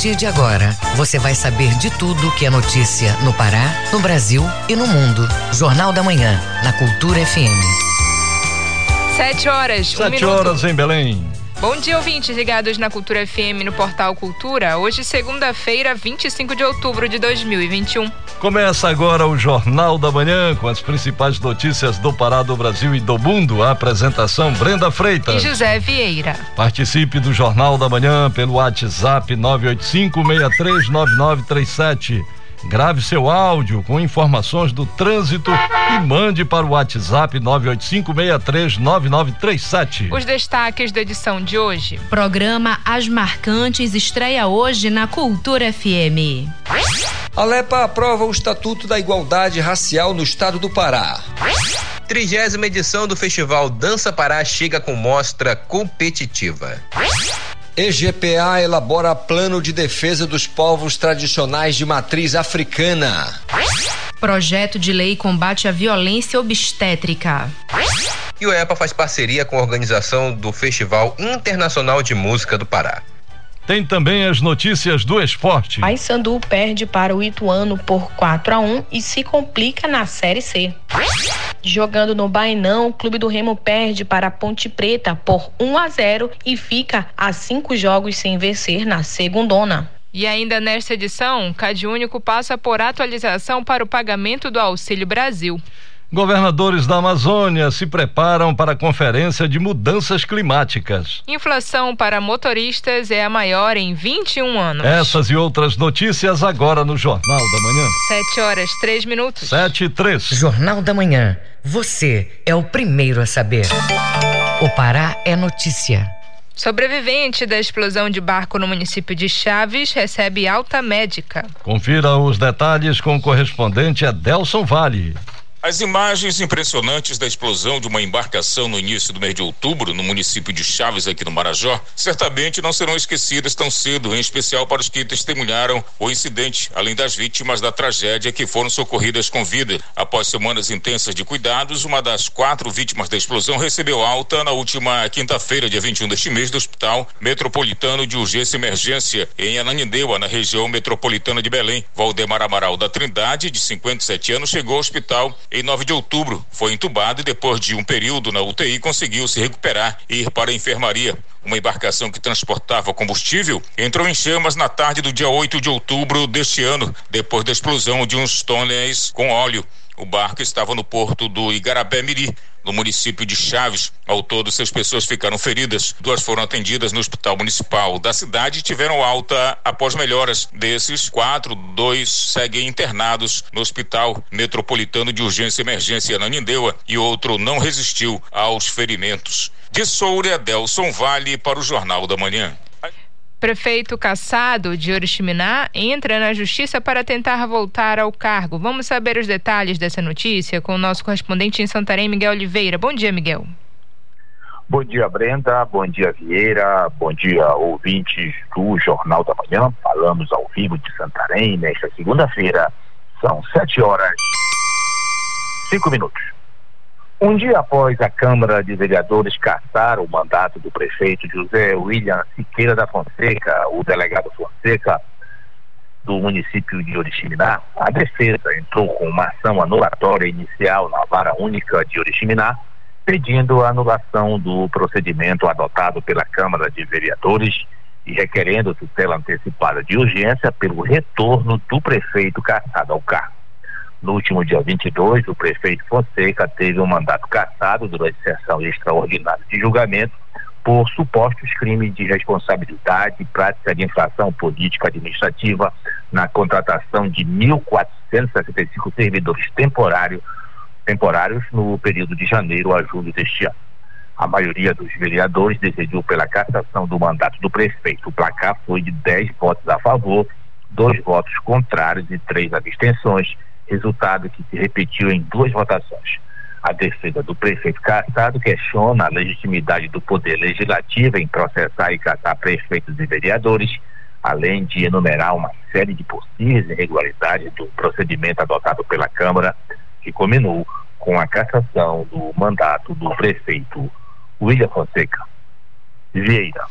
partir de agora, você vai saber de tudo que é notícia no Pará, no Brasil e no mundo. Jornal da Manhã, na Cultura FM. Sete horas. Um Sete horas em Belém. Bom dia, ouvintes ligados na Cultura FM no Portal Cultura. Hoje, segunda-feira, 25 de outubro de 2021. Começa agora o Jornal da Manhã com as principais notícias do Pará, do Brasil e do mundo. A apresentação Brenda Freitas e José Vieira. Participe do Jornal da Manhã pelo WhatsApp 985 639937 Grave seu áudio com informações do trânsito e mande para o WhatsApp 985639937. Os destaques da edição de hoje. Programa As Marcantes estreia hoje na Cultura FM. A LEPA aprova o Estatuto da Igualdade Racial no Estado do Pará. Trigésima edição do Festival Dança Pará chega com mostra competitiva. EGPA elabora plano de defesa dos povos tradicionais de matriz africana. Projeto de lei combate a violência obstétrica. E o EPA faz parceria com a organização do Festival Internacional de Música do Pará. Tem também as notícias do esporte. Paysandu perde para o Ituano por 4 a 1 e se complica na Série C. Jogando no Bainão, o Clube do Remo perde para a Ponte Preta por 1 a 0 e fica a cinco jogos sem vencer na segundona. E ainda nesta edição, Cade Único passa por atualização para o pagamento do Auxílio Brasil. Governadores da Amazônia se preparam para a Conferência de Mudanças Climáticas. Inflação para motoristas é a maior em 21 anos. Essas e outras notícias agora no Jornal da Manhã. 7 horas, 3 minutos. 7 e 3. Jornal da Manhã. Você é o primeiro a saber. O Pará é notícia. Sobrevivente da explosão de barco no município de Chaves recebe alta médica. Confira os detalhes com o correspondente Adelson Vale. As imagens impressionantes da explosão de uma embarcação no início do mês de outubro, no município de Chaves, aqui no Marajó, certamente não serão esquecidas tão cedo, em especial para os que testemunharam o incidente, além das vítimas da tragédia que foram socorridas com vida. Após semanas intensas de cuidados, uma das quatro vítimas da explosão recebeu alta na última quinta-feira, dia 21 deste mês, do Hospital Metropolitano de Urgência e Emergência, em Ananindeua, na região metropolitana de Belém. Valdemar Amaral da Trindade, de 57 anos, chegou ao hospital em 9 de outubro. Foi entubado e depois de um período na UTI conseguiu se recuperar e ir para a enfermaria. Uma embarcação que transportava combustível entrou em chamas na tarde do dia 8 de outubro deste ano, depois da explosão de uns túneis com óleo. O barco estava no porto do Igarabé Miri, no município de Chaves. Ao todo, seis pessoas ficaram feridas. Duas foram atendidas no hospital municipal da cidade e tiveram alta após melhoras. Desses quatro, dois seguem internados no hospital metropolitano de urgência e emergência Nanindeua e outro não resistiu aos ferimentos. De Soura, Delson Vale para o Jornal da Manhã. Prefeito Caçado de Oriximiná entra na justiça para tentar voltar ao cargo. Vamos saber os detalhes dessa notícia com o nosso correspondente em Santarém, Miguel Oliveira. Bom dia, Miguel. Bom dia, Brenda. Bom dia, Vieira. Bom dia, ouvintes do Jornal da Manhã. Falamos ao vivo de Santarém nesta segunda-feira. São sete horas, cinco minutos. Um dia após a Câmara de Vereadores caçar o mandato do prefeito José William Siqueira da Fonseca, o delegado Fonseca, do município de Oriximiná, a defesa entrou com uma ação anulatória inicial na vara única de Oriximiná, pedindo a anulação do procedimento adotado pela Câmara de Vereadores e requerendo tutela antecipada de urgência pelo retorno do prefeito caçado ao cargo. No último dia 22, o prefeito Fonseca teve um mandato cassado durante sessão extraordinária de julgamento por supostos crimes de responsabilidade prática de infração política administrativa na contratação de 1.465 servidores temporários, temporários no período de janeiro a julho deste ano. A maioria dos vereadores decidiu pela cassação do mandato do prefeito. O placar foi de 10 votos a favor, dois votos contrários e três abstenções resultado que se repetiu em duas votações. A defesa do prefeito Cassado questiona a legitimidade do Poder Legislativo em processar e caçar prefeitos e vereadores, além de enumerar uma série de possíveis irregularidades do procedimento adotado pela Câmara, que culminou com a cassação do mandato do prefeito William Fonseca. Vieira.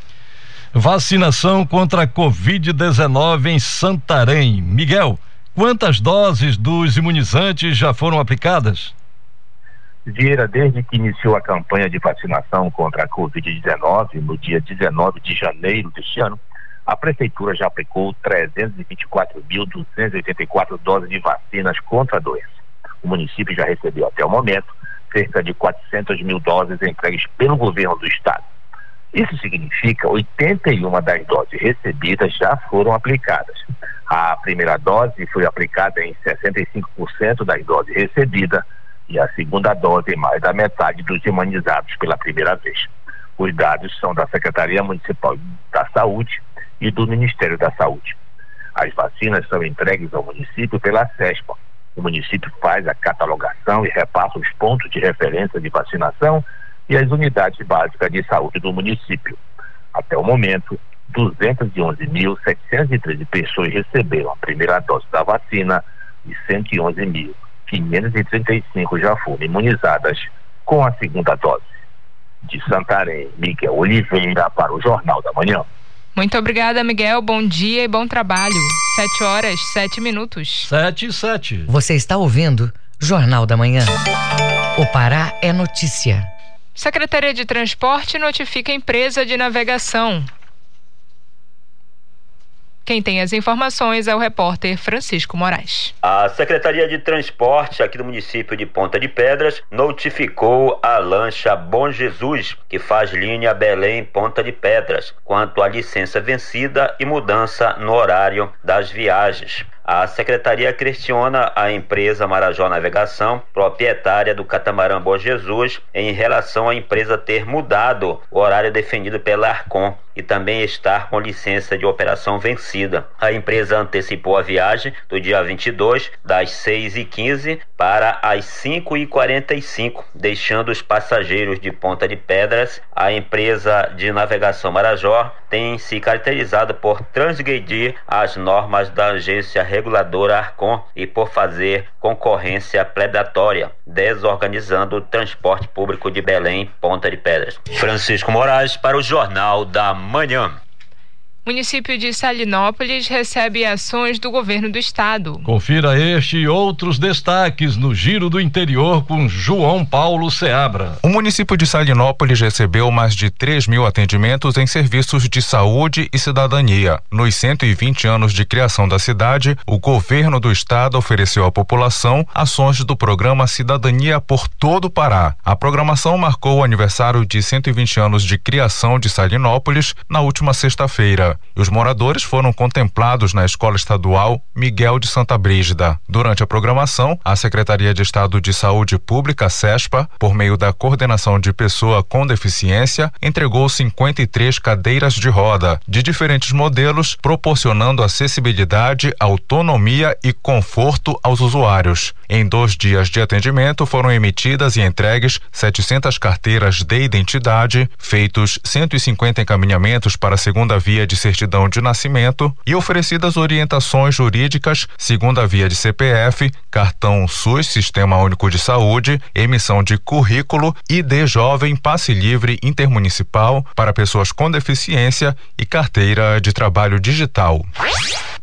Vacinação contra a Covid-19 em Santarém. Miguel, quantas doses dos imunizantes já foram aplicadas? Vieira, desde que iniciou a campanha de vacinação contra a Covid-19, no dia 19 de janeiro deste ano, a Prefeitura já aplicou 324.284 doses de vacinas contra a doença. O município já recebeu até o momento cerca de 400 mil doses entregues pelo governo do estado. Isso significa 81 das doses recebidas já foram aplicadas. A primeira dose foi aplicada em 65% das doses recebidas e a segunda dose em mais da metade dos imunizados pela primeira vez. Os dados são da Secretaria Municipal da Saúde e do Ministério da Saúde. As vacinas são entregues ao município pela CESPA. O município faz a catalogação e repassa os pontos de referência de vacinação e as unidades básicas de saúde do município. Até o momento, 211.713 pessoas receberam a primeira dose da vacina e 111.535 já foram imunizadas com a segunda dose. De Santarém, Miguel Oliveira para o Jornal da Manhã. Muito obrigada, Miguel. Bom dia e bom trabalho. Sete horas, sete minutos. Sete e sete. Você está ouvindo Jornal da Manhã. O Pará é notícia. Secretaria de Transporte notifica a empresa de navegação. Quem tem as informações é o repórter Francisco Moraes. A Secretaria de Transporte aqui do município de Ponta de Pedras notificou a lancha Bom Jesus, que faz linha Belém-Ponta de Pedras, quanto à licença vencida e mudança no horário das viagens. A secretaria questiona a empresa Marajó Navegação, proprietária do catamarã Bom Jesus, em relação à empresa ter mudado o horário definido pela Arcon e também estar com licença de operação vencida. A empresa antecipou a viagem do dia 22, das 6h15 para as 5h45, deixando os passageiros de Ponta de Pedras. A empresa de navegação Marajó tem se caracterizado por transgredir as normas da agência reguladora Arcon e por fazer concorrência predatória, desorganizando o transporte público de Belém, Ponta de Pedras. Francisco Moraes para o Jornal da Manhã. Município de Salinópolis recebe ações do governo do estado. Confira este e outros destaques no Giro do Interior com João Paulo Seabra. O município de Salinópolis recebeu mais de 3 mil atendimentos em serviços de saúde e cidadania. Nos 120 anos de criação da cidade, o governo do estado ofereceu à população ações do programa Cidadania por todo o Pará. A programação marcou o aniversário de 120 anos de criação de Salinópolis na última sexta-feira e os moradores foram contemplados na Escola Estadual Miguel de Santa Brígida. Durante a programação, a Secretaria de Estado de Saúde Pública, SESPA, por meio da Coordenação de Pessoa com Deficiência, entregou 53 cadeiras de roda, de diferentes modelos, proporcionando acessibilidade, autonomia e conforto aos usuários. Em dois dias de atendimento, foram emitidas e entregues 700 carteiras de identidade, feitos 150 encaminhamentos para a segunda via de certidão de nascimento e oferecidas orientações jurídicas, segunda via de CPF, cartão SUS, Sistema Único de Saúde, emissão de currículo, ID Jovem, passe livre intermunicipal para pessoas com deficiência e carteira de trabalho digital.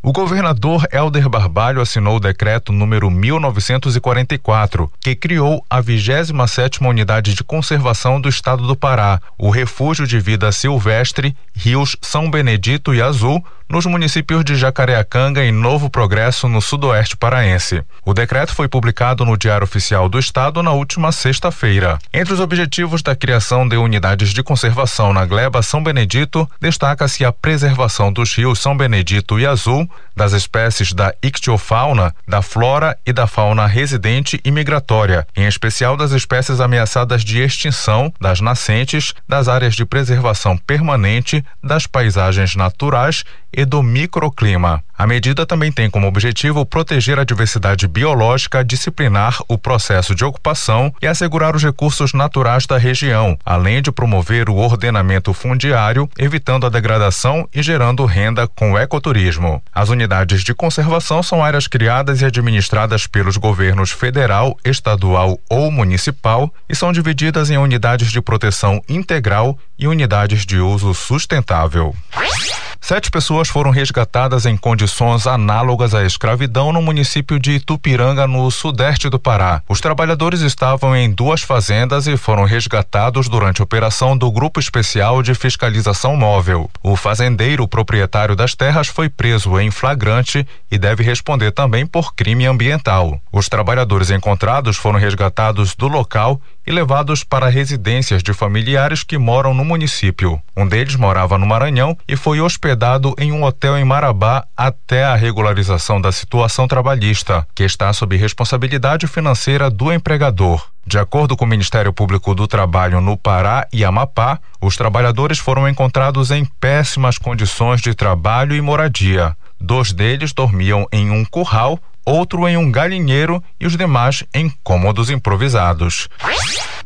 O governador Helder Barbalho assinou o decreto número 1944, que criou a 27ª Unidade de Conservação do Estado do Pará, o Refúgio de Vida Silvestre Rios São Benedito e Azul, nos municípios de Jacareacanga e Novo Progresso, no sudoeste paraense. O decreto foi publicado no Diário Oficial do Estado na última sexta-feira. Entre os objetivos da criação de unidades de conservação na gleba São Benedito, destaca-se a preservação dos rios São Benedito e Azul, das espécies da ictiofauna, da flora e da fauna residente e migratória, em especial das espécies ameaçadas de extinção, das nascentes, das áreas de preservação permanente, das paisagens naturais e do microclima. A medida também tem como objetivo proteger a diversidade biológica, disciplinar o processo de ocupação e assegurar os recursos naturais da região, além de promover o ordenamento fundiário, evitando a degradação e gerando renda com o ecoturismo. As unidades de conservação são áreas criadas e administradas pelos governos federal, estadual ou municipal e são divididas em unidades de proteção integral e unidades de uso sustentável. Sete pessoas foram resgatadas em condições análogas à escravidão no município de Itupiranga, no sudeste do Pará. Os trabalhadores estavam em duas fazendas e foram resgatados durante a operação do Grupo Especial de Fiscalização Móvel. O fazendeiro proprietário das terras foi preso em flagrante e deve responder também por crime ambiental. Os trabalhadores encontrados foram resgatados do local e levados para residências de familiares que moram no município. Um deles morava no Maranhão e foi hospedado em um hotel em Marabá até a regularização da situação trabalhista, que está sob responsabilidade financeira do empregador. De acordo com o Ministério Público do Trabalho no Pará e Amapá, os trabalhadores foram encontrados em péssimas condições de trabalho e moradia. Dois deles dormiam em um curral outro em um galinheiro e os demais em cômodos improvisados.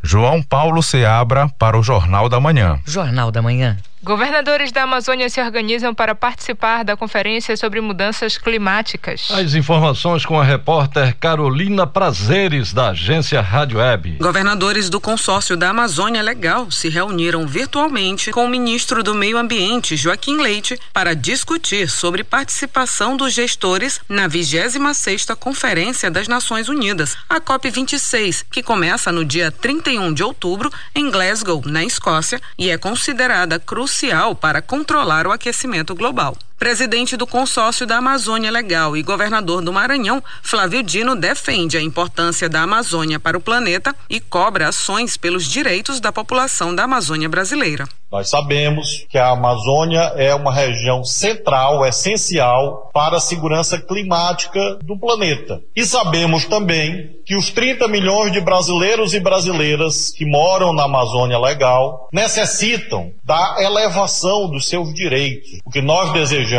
João Paulo Seabra para o Jornal da Manhã. Jornal da Manhã. Governadores da Amazônia se organizam para participar da conferência sobre mudanças climáticas. As informações com a repórter Carolina Prazeres, da agência Rádio Web. Governadores do consórcio da Amazônia Legal se reuniram virtualmente com o ministro do Meio Ambiente, Joaquim Leite, para discutir sobre participação dos gestores na 26 Conferência das Nações Unidas, a COP26, que começa no dia 31 de outubro em Glasgow, na Escócia, e é considerada crucial crucial para controlar o aquecimento global. Presidente do consórcio da Amazônia Legal e governador do Maranhão, Flávio Dino defende a importância da Amazônia para o planeta e cobra ações pelos direitos da população da Amazônia brasileira. Nós sabemos que a Amazônia é uma região central, essencial para a segurança climática do planeta. E sabemos também que os 30 milhões de brasileiros e brasileiras que moram na Amazônia Legal necessitam da elevação dos seus direitos. O que nós desejamos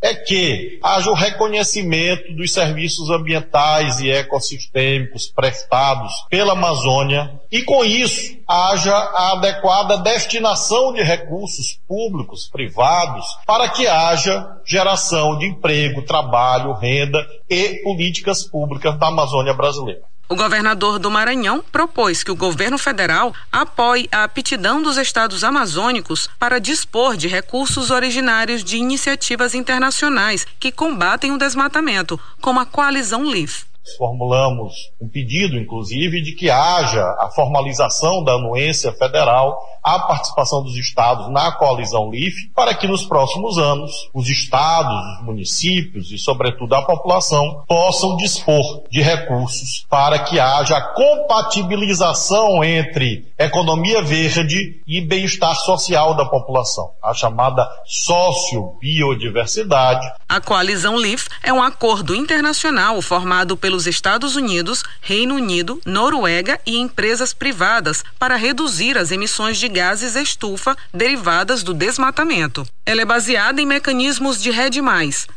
é que haja o reconhecimento dos serviços ambientais e ecossistêmicos prestados pela Amazônia e, com isso, haja a adequada destinação de recursos públicos, privados, para que haja geração de emprego, trabalho, renda e políticas públicas da Amazônia brasileira. O governador do Maranhão propôs que o governo federal apoie a aptidão dos estados amazônicos para dispor de recursos originários de iniciativas internacionais que combatem o desmatamento, como a Coalizão LIFE formulamos um pedido, inclusive, de que haja a formalização da anuência federal à participação dos estados na coalizão LIFE, para que nos próximos anos os estados, os municípios e, sobretudo, a população possam dispor de recursos para que haja a compatibilização entre economia verde e bem-estar social da população, a chamada sociobiodiversidade. A coalizão LIFE é um acordo internacional formado pelos pelos Estados Unidos, Reino Unido, Noruega e empresas privadas para reduzir as emissões de gases estufa derivadas do desmatamento. Ela é baseada em mecanismos de RED+,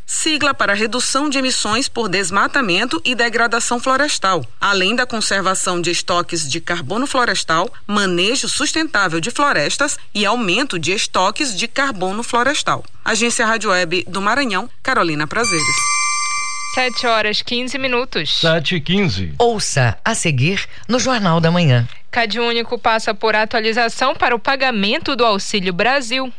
sigla para redução de emissões por desmatamento e degradação florestal, além da conservação de estoques de carbono florestal, manejo sustentável de florestas e aumento de estoques de carbono florestal. Agência Rádio Web do Maranhão, Carolina Prazeres. 7 horas 15 minutos. 7 e 15. Ouça a seguir no Jornal da Manhã. Cade Único passa por atualização para o pagamento do Auxílio Brasil.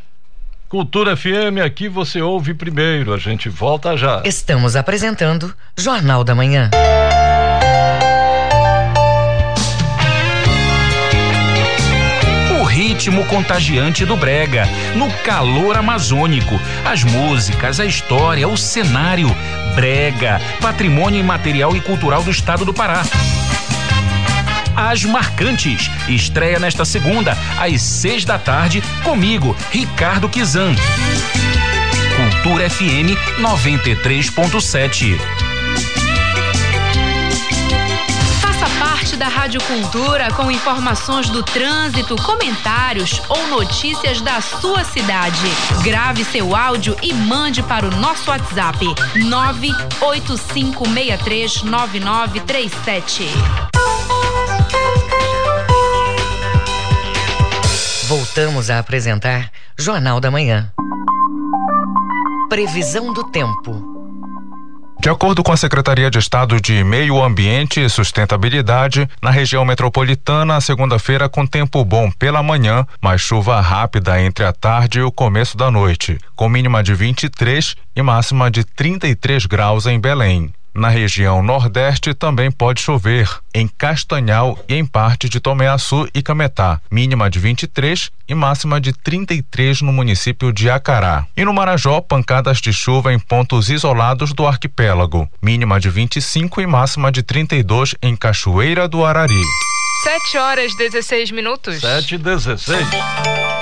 Cultura FM, aqui você ouve primeiro. A gente volta já. Estamos apresentando Jornal da Manhã. ritmo contagiante do brega, no calor amazônico, as músicas, a história, o cenário, brega, patrimônio imaterial e cultural do estado do Pará. As Marcantes, estreia nesta segunda, às seis da tarde, comigo, Ricardo Kizan. Cultura FM 93.7. da Rádio Cultura com informações do trânsito, comentários ou notícias da sua cidade. Grave seu áudio e mande para o nosso WhatsApp 985639937. Voltamos a apresentar Jornal da Manhã. Previsão do tempo. De acordo com a Secretaria de Estado de Meio Ambiente e Sustentabilidade, na região metropolitana, segunda-feira com tempo bom pela manhã, mas chuva rápida entre a tarde e o começo da noite, com mínima de 23 e máxima de 33 graus em Belém. Na região Nordeste também pode chover, em Castanhal e em parte de Tomeaçu e Cametá, mínima de 23 e máxima de 33 no município de Acará. E no Marajó, pancadas de chuva em pontos isolados do arquipélago, mínima de 25 e máxima de 32 em Cachoeira do Arari. 7 horas 16 minutos. 7 e 16.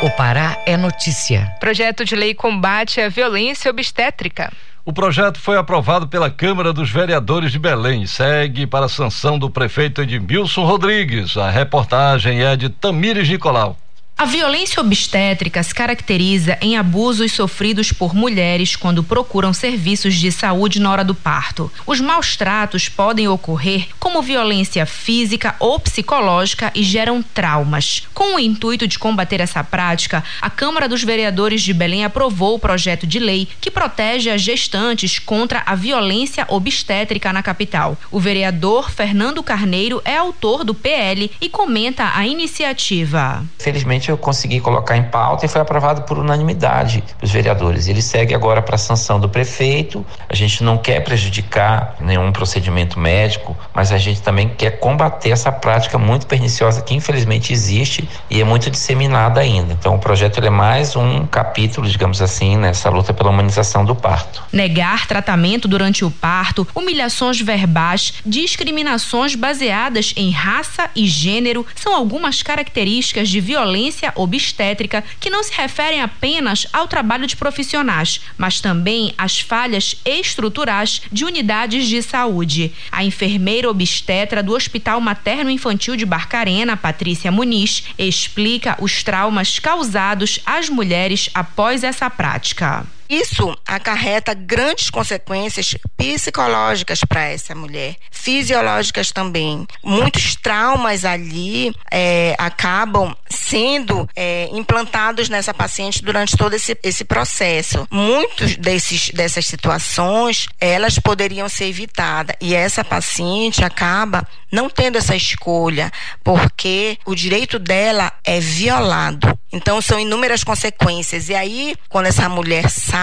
O Pará é notícia. Projeto de lei combate à violência obstétrica. O projeto foi aprovado pela Câmara dos Vereadores de Belém segue para a sanção do prefeito Edmilson Rodrigues. A reportagem é de Tamires Nicolau. A violência obstétrica se caracteriza em abusos sofridos por mulheres quando procuram serviços de saúde na hora do parto. Os maus tratos podem ocorrer como violência física ou psicológica e geram traumas. Com o intuito de combater essa prática, a Câmara dos Vereadores de Belém aprovou o projeto de lei que protege as gestantes contra a violência obstétrica na capital. O vereador Fernando Carneiro é autor do PL e comenta a iniciativa. Felizmente eu consegui colocar em pauta e foi aprovado por unanimidade dos vereadores. Ele segue agora para a sanção do prefeito. A gente não quer prejudicar nenhum procedimento médico, mas a gente também quer combater essa prática muito perniciosa que infelizmente existe e é muito disseminada ainda. Então o projeto é mais um capítulo, digamos assim, nessa luta pela humanização do parto. Negar tratamento durante o parto, humilhações verbais, discriminações baseadas em raça e gênero são algumas características de violência obstétrica que não se referem apenas ao trabalho de profissionais, mas também às falhas estruturais de unidades de saúde. A enfermeira obstetra do Hospital Materno Infantil de Barcarena, Patrícia Muniz, explica os traumas causados às mulheres após essa prática. Isso acarreta grandes consequências psicológicas para essa mulher, fisiológicas também. Muitos traumas ali é, acabam sendo é, implantados nessa paciente durante todo esse, esse processo. Muitos desses, dessas situações, elas poderiam ser evitadas e essa paciente acaba não tendo essa escolha, porque o direito dela é violado. Então são inúmeras consequências. E aí, quando essa mulher sai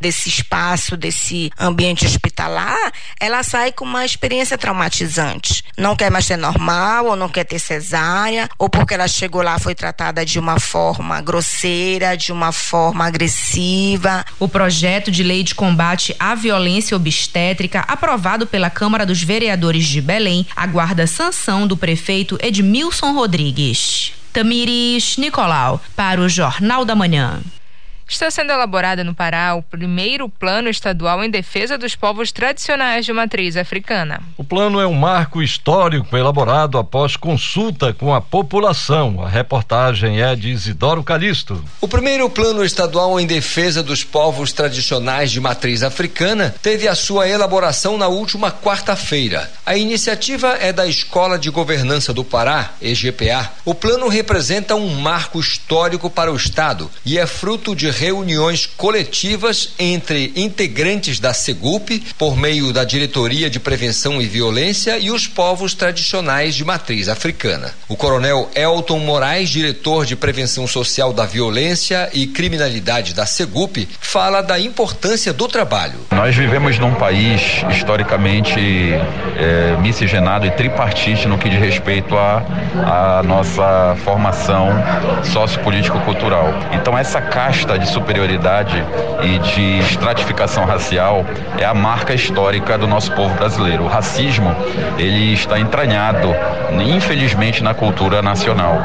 desse espaço, desse ambiente hospitalar, ela sai com uma experiência traumatizante. Não quer mais ser normal, ou não quer ter cesárea, ou porque ela chegou lá foi tratada de uma forma grosseira, de uma forma agressiva. O projeto de lei de combate à violência obstétrica, aprovado pela Câmara dos Vereadores de Belém, aguarda sanção do prefeito Edmilson Rodrigues. Tamires Nicolau, para o Jornal da Manhã. Está sendo elaborado no Pará o primeiro plano estadual em defesa dos povos tradicionais de matriz africana. O plano é um marco histórico elaborado após consulta com a população. A reportagem é de Isidoro Calixto. O primeiro plano estadual em defesa dos povos tradicionais de matriz africana teve a sua elaboração na última quarta-feira. A iniciativa é da Escola de Governança do Pará, EGPA. O plano representa um marco histórico para o Estado e é fruto de reuniões coletivas entre integrantes da SEGUP, por meio da Diretoria de Prevenção e Violência, e os povos tradicionais de matriz africana. O coronel Elton Moraes, diretor de Prevenção Social da Violência e Criminalidade da SEGUP, fala da importância do trabalho. Nós vivemos num país historicamente é, miscigenado e tripartite no que diz respeito à, nossa formação sociopolítico-cultural. Então, essa casta de superioridade e de estratificação racial é a marca histórica do nosso povo brasileiro. O racismo, ele está entranhado, infelizmente, na cultura nacional.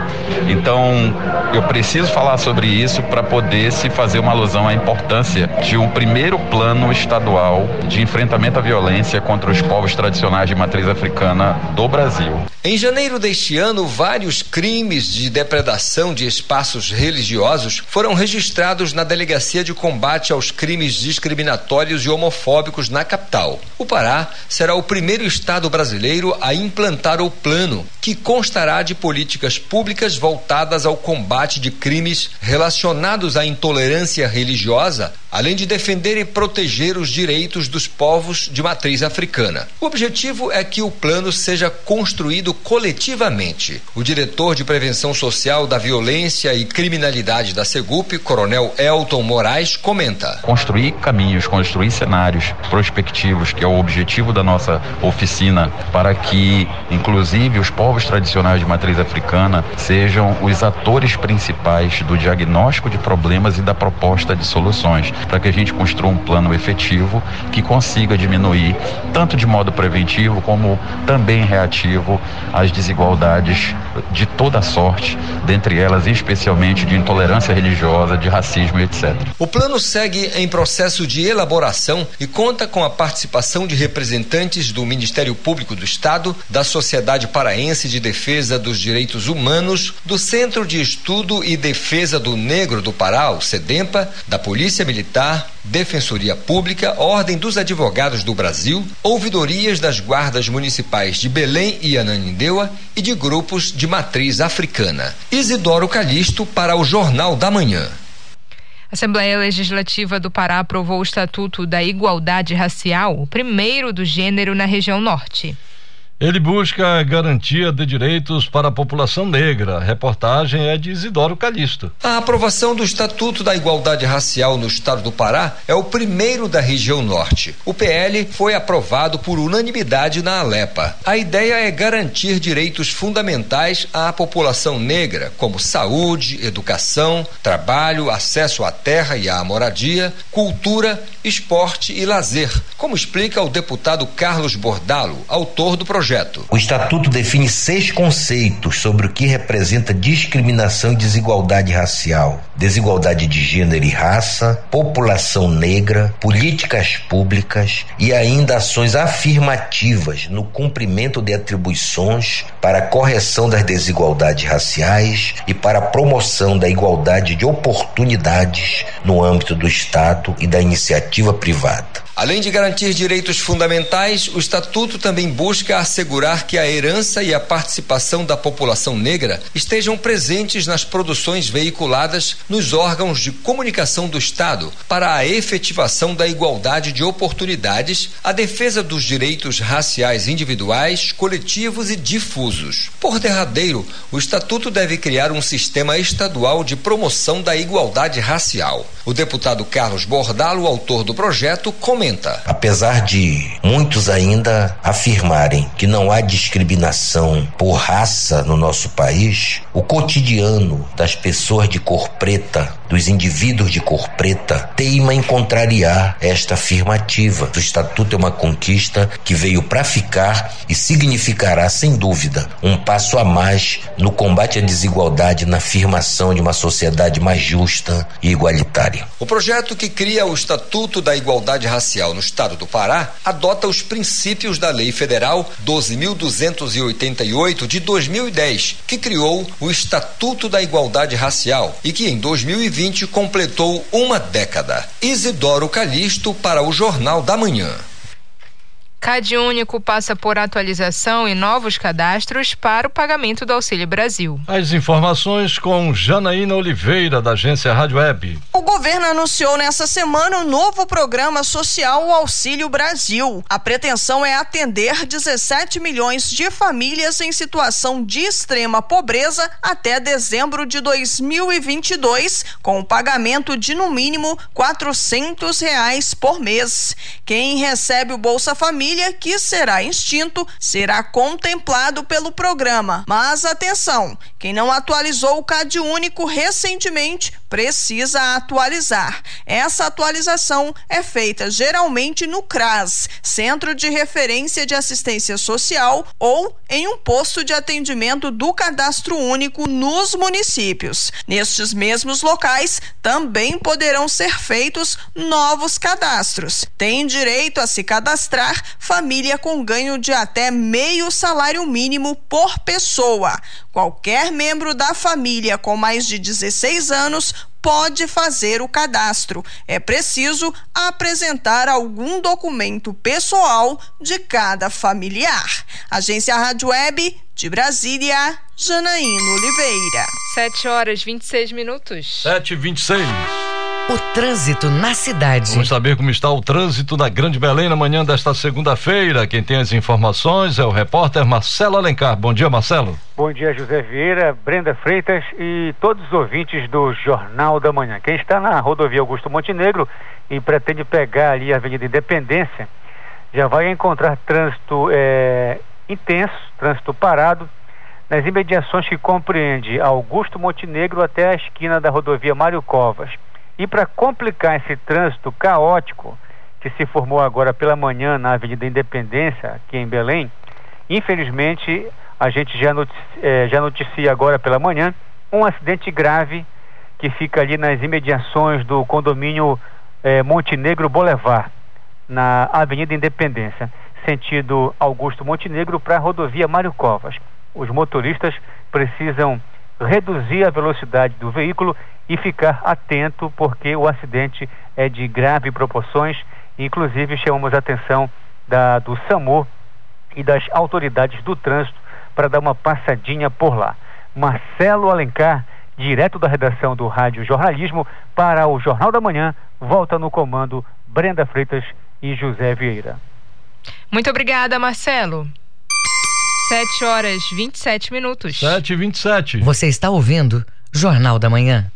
Então, eu preciso falar sobre isso para poder se fazer uma alusão à importância de um primeiro plano estadual de enfrentamento à violência contra os povos tradicionais de matriz africana do Brasil. Em janeiro deste ano, vários crimes de depredação de espaços religiosos foram registrados na Delegacia de Combate aos Crimes Discriminatórios e Homofóbicos na capital. O Pará será o primeiro estado brasileiro a implantar o plano, que constará de políticas públicas voltadas ao combate de crimes relacionados à intolerância religiosa, além de defender e proteger os direitos dos povos de matriz africana. O objetivo é que o plano seja construído coletivamente. O diretor de Prevenção Social da Violência e Criminalidade da Segup, Coronel Elton Moraes, comenta: Construir caminhos, construir cenários prospectivos, que é o objetivo da nossa oficina, para que, inclusive, os povos tradicionais de matriz africana sejam os atores principais do diagnóstico de problemas e da proposta de soluções, para que a gente construa um plano efetivo que consiga diminuir, tanto de modo preventivo como também reativo, as desigualdades de toda sorte, dentre elas especialmente de intolerância religiosa, de racismo, etc. O plano segue em processo de elaboração e conta com a participação de representantes do Ministério Público do Estado, da Sociedade Paraense de Defesa dos Direitos Humanos, do Centro de Estudo e Defesa do Negro do Pará, o CEDEMPA, da Polícia Militar, Defensoria Pública, Ordem dos Advogados do Brasil, ouvidorias das guardas municipais de Belém e Ananindeua e de grupos de matriz africana. Isidoro Calixto para o Jornal da Manhã. A Assembleia Legislativa do Pará aprovou o Estatuto da Igualdade Racial, o primeiro do gênero na região norte. Ele busca garantia de direitos para a população negra. A reportagem é de Isidoro Calixto. A aprovação do Estatuto da Igualdade Racial no estado do Pará é o primeiro da região norte. O PL foi aprovado por unanimidade na Alepa. A ideia é garantir direitos fundamentais à população negra, como saúde, educação, trabalho, acesso à terra e à moradia, cultura, esporte e lazer, como explica o deputado Carlos Bordalo, autor do projeto projeto. O Estatuto define seis conceitos sobre o que representa discriminação e desigualdade racial: desigualdade de gênero e raça, população negra, políticas públicas e ainda ações afirmativas no cumprimento de atribuições para a correção das desigualdades raciais e para a promoção da igualdade de oportunidades no âmbito do Estado e da iniciativa privada. Além de garantir direitos fundamentais, o Estatuto também busca assegurar que a herança e a participação da população negra estejam presentes nas produções veiculadas nos órgãos de comunicação do Estado para a efetivação da igualdade de oportunidades, a defesa dos direitos raciais individuais, coletivos e difusos. Por derradeiro, o Estatuto deve criar um sistema estadual de promoção da igualdade racial. O deputado Carlos Bordalo, autor do projeto, comenta comenta. Apesar de muitos ainda afirmarem que não há discriminação por raça no nosso país, o cotidiano das pessoas de cor preta, dos indivíduos de cor preta, teima em contrariar esta afirmativa. O Estatuto é uma conquista que veio para ficar e significará, sem dúvida, um passo a mais no combate à desigualdade, na afirmação de uma sociedade mais justa e igualitária. O projeto que cria o Estatuto da Igualdade Racial no estado do Pará adota os princípios da Lei Federal 12.288 de 2010, que criou o Estatuto da Igualdade Racial e que em 2020 completou uma década. Isidoro Calixto para o Jornal da Manhã. Cade Único passa por atualização e novos cadastros para o pagamento do Auxílio Brasil. As informações com Janaína Oliveira, da agência Rádio Web. O governo anunciou nessa semana o um novo programa social Auxílio Brasil. A pretensão é atender 17 milhões de famílias em situação de extrema pobreza até dezembro de 2022, com o pagamento de no mínimo quatrocentos reais por mês. Quem recebe o Bolsa Família que será extinto será contemplado pelo programa. Mas atenção, quem não atualizou o CAD único recentemente precisa atualizar. Essa atualização é feita geralmente no CRAS, Centro de Referência de Assistência Social, ou em um posto de atendimento do Cadastro Único nos municípios. Nestes mesmos locais também poderão ser feitos novos cadastros. Tem direito a se cadastrar família com ganho de até meio salário mínimo por pessoa. Qualquer membro da família com mais de 16 anos pode fazer o cadastro. É preciso apresentar algum documento pessoal de cada familiar. Agência Rádio Web de Brasília, Janaína Oliveira. 7 horas 26 minutos. 7 e 26 O trânsito na cidade. Vamos saber como está o trânsito na Grande Belém na manhã desta segunda-feira. Quem tem as informações é o repórter Marcelo Alencar. Bom dia, Marcelo. Bom dia, José Vieira, Brenda Freitas e todos os ouvintes do Jornal da Manhã. Quem está na rodovia Augusto Montenegro e pretende pegar ali a Avenida Independência, já vai encontrar trânsito é, intenso, trânsito parado, nas imediações que compreende Augusto Montenegro até a esquina da rodovia Mário Covas. E para complicar esse trânsito caótico que se formou agora pela manhã na Avenida Independência, aqui em Belém, infelizmente a gente já noticia, eh, já noticia agora pela manhã um acidente grave que fica ali nas imediações do condomínio eh, Montenegro Boulevard, na Avenida Independência, sentido Augusto Montenegro para a rodovia Mário Covas. Os motoristas precisam reduzir a velocidade do veículo e ficar atento porque o acidente é de grave proporções. Inclusive chamamos a atenção da, do SAMU e das autoridades do trânsito para dar uma passadinha por lá. Marcelo Alencar, direto da redação do Rádio Jornalismo, para o Jornal da Manhã, volta no comando Brenda Freitas e José Vieira. Muito obrigada, Marcelo. 7 horas 27 minutos. 7 e 27. Você está ouvindo Jornal da Manhã.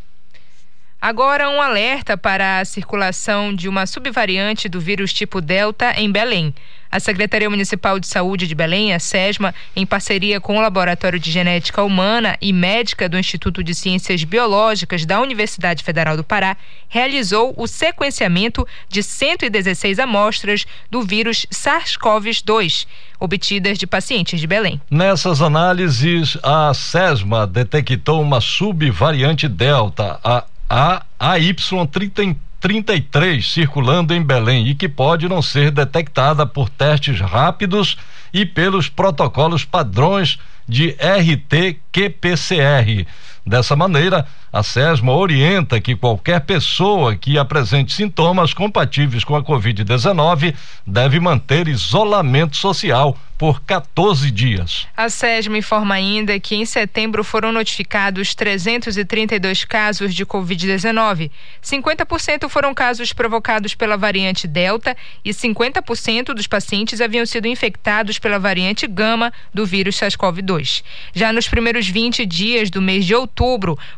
Agora, um alerta para a circulação de uma subvariante do vírus tipo Delta em Belém. A Secretaria Municipal de Saúde de Belém, a SESMA, em parceria com o Laboratório de Genética Humana e Médica do Instituto de Ciências Biológicas da Universidade Federal do Pará, realizou o sequenciamento de 116 amostras do vírus SARS-CoV-2, obtidas de pacientes de Belém. Nessas análises, a SESMA detectou uma subvariante Delta, a a AY33 circulando em Belém e que pode não ser detectada por testes rápidos e pelos protocolos padrões de RT-QPCR. Dessa maneira, a SESMA orienta que qualquer pessoa que apresente sintomas compatíveis com a Covid-19 deve manter isolamento social por 14 dias. A SESMA informa ainda que em setembro foram notificados 332 casos de Covid-19. 50% foram casos provocados pela variante Delta e 50% dos pacientes haviam sido infectados pela variante Gama do vírus SARS-CoV-2. Já nos primeiros 20 dias do mês de outubro,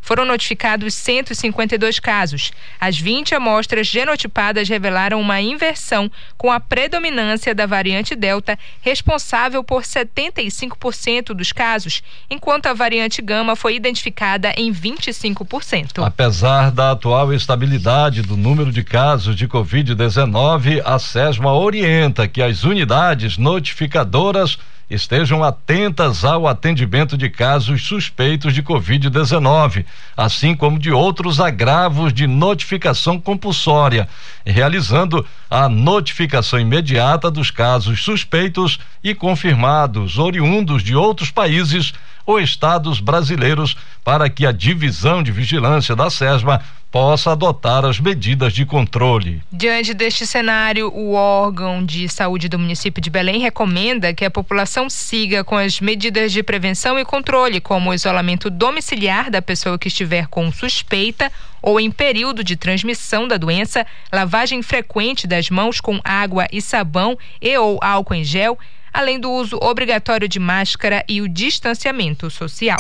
foram notificados 152 casos. As 20 amostras genotipadas revelaram uma inversão com a predominância da variante Delta, responsável por 75% dos casos, enquanto a variante Gama foi identificada em 25%. Apesar da atual estabilidade do número de casos de Covid-19, a SESMA orienta que as unidades notificadoras estejam atentas ao atendimento de casos suspeitos de Covid-19, assim como de outros agravos de notificação compulsória, realizando a notificação imediata dos casos suspeitos e confirmados, oriundos de outros países ou estados brasileiros, para que a divisão de vigilância da SESMA possa adotar as medidas de controle. Diante deste cenário, o órgão de saúde do município de Belém recomenda que a população siga com as medidas de prevenção e controle, como o isolamento domiciliar da pessoa que estiver com suspeita ou em período de transmissão da doença, lavagem frequente das mãos com água e sabão e ou álcool em gel, além do uso obrigatório de máscara e o distanciamento social.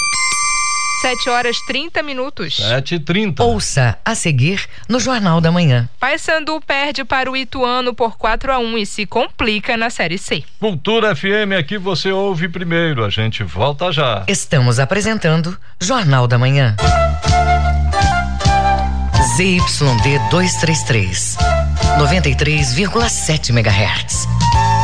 7 horas 30 minutos. 7 e 30 Ouça a seguir no Jornal da Manhã. Paysandu perde para o Ituano por 4 a 1 e se complica na Série C. Cultura FM, aqui você ouve primeiro. A gente volta já. Estamos apresentando Jornal da Manhã. ZYD 233, 93,7 MHz.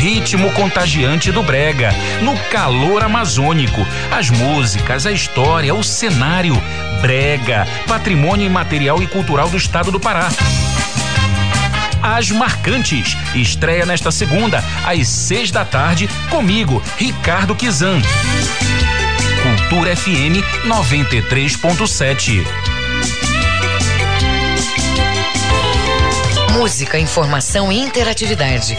Ritmo contagiante do brega, no calor amazônico, as músicas, a história, o cenário, brega, patrimônio imaterial e cultural do estado do Pará. As Marcantes. Estreia nesta segunda, às seis da tarde, comigo, Ricardo Kizan. Cultura FM 93.7. Música, informação e interatividade.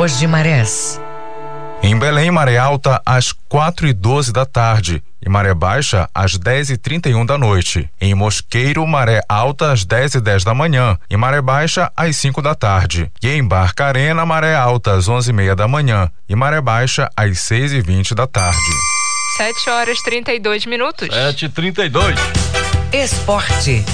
Tábuas de Marés. Em Belém, maré alta às 4 e 12 da tarde e maré baixa às 10 e 31 da noite. Em Mosqueiro, maré alta às 10 e 10 da manhã e maré baixa às 5 da tarde. E em Barcarena, maré alta às 11 e meia da manhã e maré baixa às 6 e 20 da tarde. 7 horas 32 minutos. 7 e 32 Esporte.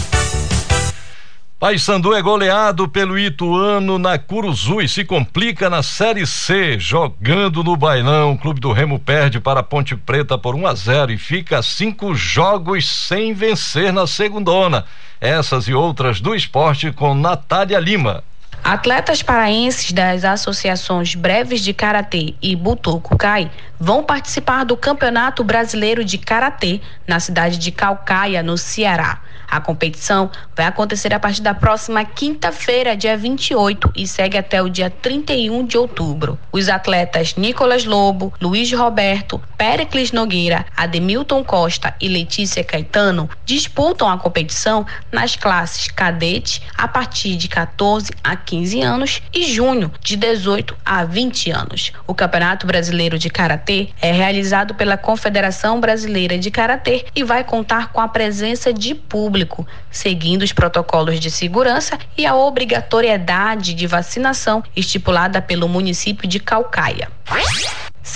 Paysandu é goleado pelo Ituano na Curuzu e se complica na Série C, jogando no Bailão. O clube do Remo perde para Ponte Preta por 1 a 0 e fica cinco jogos sem vencer na segundona. Essas e outras do esporte com Natália Lima. Atletas paraenses das associações Breves de Karatê e Butoku Kai vão participar do Campeonato Brasileiro de Karatê na cidade de Calcaia, no Ceará. A competição vai acontecer a partir da próxima quinta-feira, dia 28, e segue até o dia 31 de outubro. Os atletas Nicolas Lobo, Luiz Roberto, Pericles Nogueira, Ademilton Costa e Letícia Caetano disputam a competição nas classes cadete a partir de 14 a 15 anos e junho de 18 a 20 anos. O Campeonato Brasileiro de Karatê é realizado pela Confederação Brasileira de Karatê e vai contar com a presença de público, seguindo os protocolos de segurança e a obrigatoriedade de vacinação estipulada pelo município de Calcaia.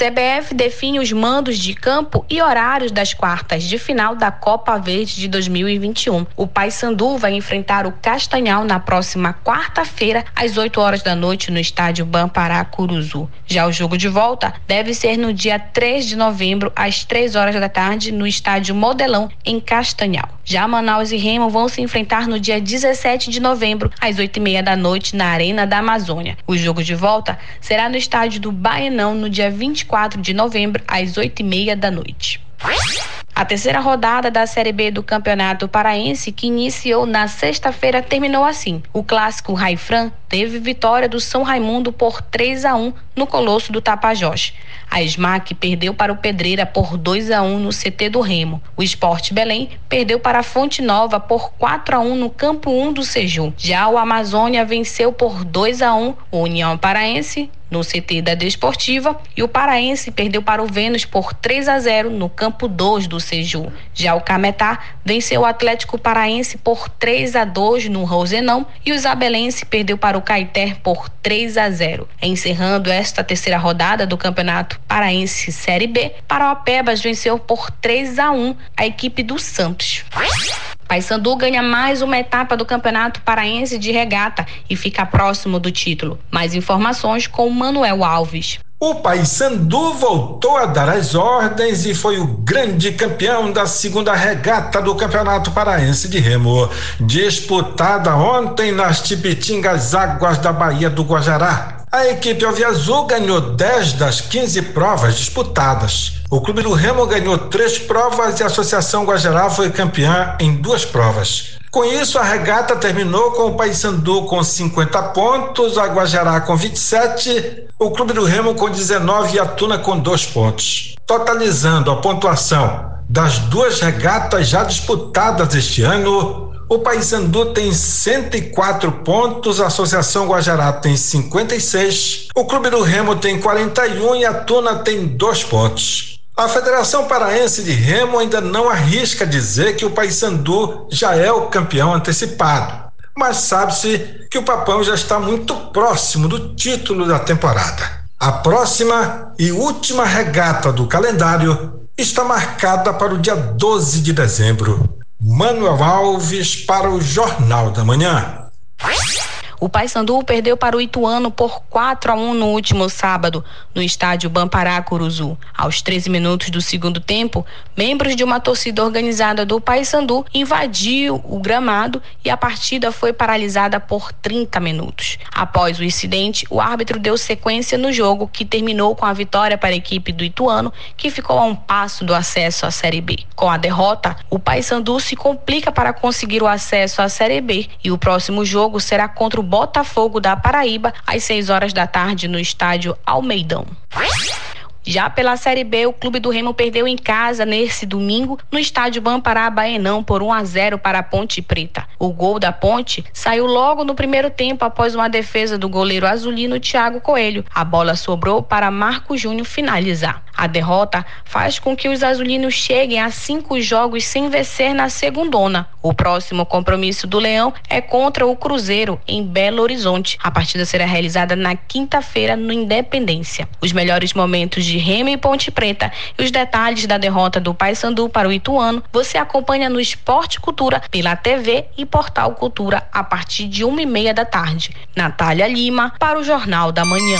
CBF define os mandos de campo e horários das quartas de final da Copa Verde de 2021. O Paysandu vai enfrentar o Castanhal na próxima quarta-feira, às 8 horas da noite, no estádio Bampará Curuzu. Já o jogo de volta deve ser no dia 3 de novembro, às 3 horas da tarde, no estádio Modelão, em Castanhal. Já Manaus e Remo vão se enfrentar no dia 17 de novembro, às 8 e meia da noite, na Arena da Amazônia. O jogo de volta será no estádio do No dia 24 de novembro, às 8 e meia da noite. A terceira rodada da Série B do Campeonato Paraense, que iniciou na sexta-feira, terminou assim. O clássico Raifran teve vitória do São Raimundo por 3 a 1 no Colosso do Tapajós. A SMAC perdeu para o Pedreira por 2 a 1 no CT do Remo. O Esporte Belém perdeu para a Fonte Nova por 4 a 1 no Campo 1 do Seju. Já o Amazônia venceu por 2 a 1 o União Paraense no CT da Desportiva e o Paraense perdeu para o Vênus por 3 a 0 no campo 2 do Seju. Já o Cametá venceu o Atlético Paraense por 3 a 2 no Rosenão e o Isabelense perdeu para o Caeté por 3 a 0. Encerrando esta terceira rodada do Campeonato Paraense Série B, Parauapebas venceu por 3 a 1 a equipe do Santos. Paysandu ganha mais uma etapa do Campeonato Paraense de Regata e fica próximo do título. Mais informações com Manuel Alves. O Paysandu voltou a dar as ordens e foi o grande campeão da segunda regata do Campeonato Paraense de Remo, disputada ontem nas Tipitingas Águas da Baía do Guajará. A equipe Alviazul ganhou 10 das 15 provas disputadas. O Clube do Remo ganhou três provas e a Associação Guajará foi campeã em duas provas. Com isso, a regata terminou com o Paysandu com 50 pontos, a Guajará com 27, o Clube do Remo com 19 e a Tuna com dois pontos. Totalizando a pontuação das duas regatas já disputadas este ano, o Paysandu tem 104 pontos, a Associação Guajará tem 56, o Clube do Remo tem 41 e a Tuna tem dois pontos. A Federação Paraense de Remo ainda não arrisca dizer que o Paysandu já é o campeão antecipado, mas sabe-se que o Papão já está muito próximo do título da temporada. A próxima e última regata do calendário está marcada para o dia 12 de dezembro. Manuel Alves para o Jornal da Manhã. O Paysandu perdeu para o Ituano por 4 a 1 no último sábado, no estádio Bampará Curuzu. Aos 13 minutos do segundo tempo, membros de uma torcida organizada do Paysandu invadiu o gramado e a partida foi paralisada por 30 minutos. Após o incidente, o árbitro deu sequência no jogo, que terminou com a vitória para a equipe do Ituano, que ficou a um passo do acesso à Série B. Com a derrota, o Paysandu se complica para conseguir o acesso à Série B e o próximo jogo será contra o Botafogo da Paraíba às 6 horas da tarde no estádio Almeidão. Já pela Série B, o Clube do Remo perdeu em casa nesse domingo no estádio Bampará Baenão por 1 a 0 para a Ponte Preta. O gol da Ponte saiu logo no primeiro tempo após uma defesa do goleiro azulino Thiago Coelho. A bola sobrou para Marco Júnior finalizar. A derrota faz com que os azulinos cheguem a cinco jogos sem vencer na segundona. O próximo compromisso do Leão é contra o Cruzeiro, em Belo Horizonte. A partida será realizada na quinta-feira no Independência. Os melhores momentos de Remo e Ponte Preta e os detalhes da derrota do Paysandu para o Ituano você acompanha no Esporte Cultura pela TV e Portal Cultura a partir de uma e meia da tarde. Natália Lima para o Jornal da Manhã.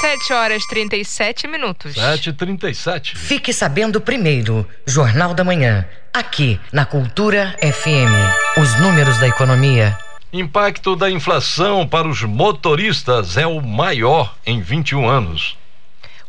7 horas 37 minutos. 7h37. Fique sabendo primeiro, Jornal da Manhã, aqui na Cultura FM. Os números da economia. Impacto da inflação para os motoristas é o maior em 21 anos.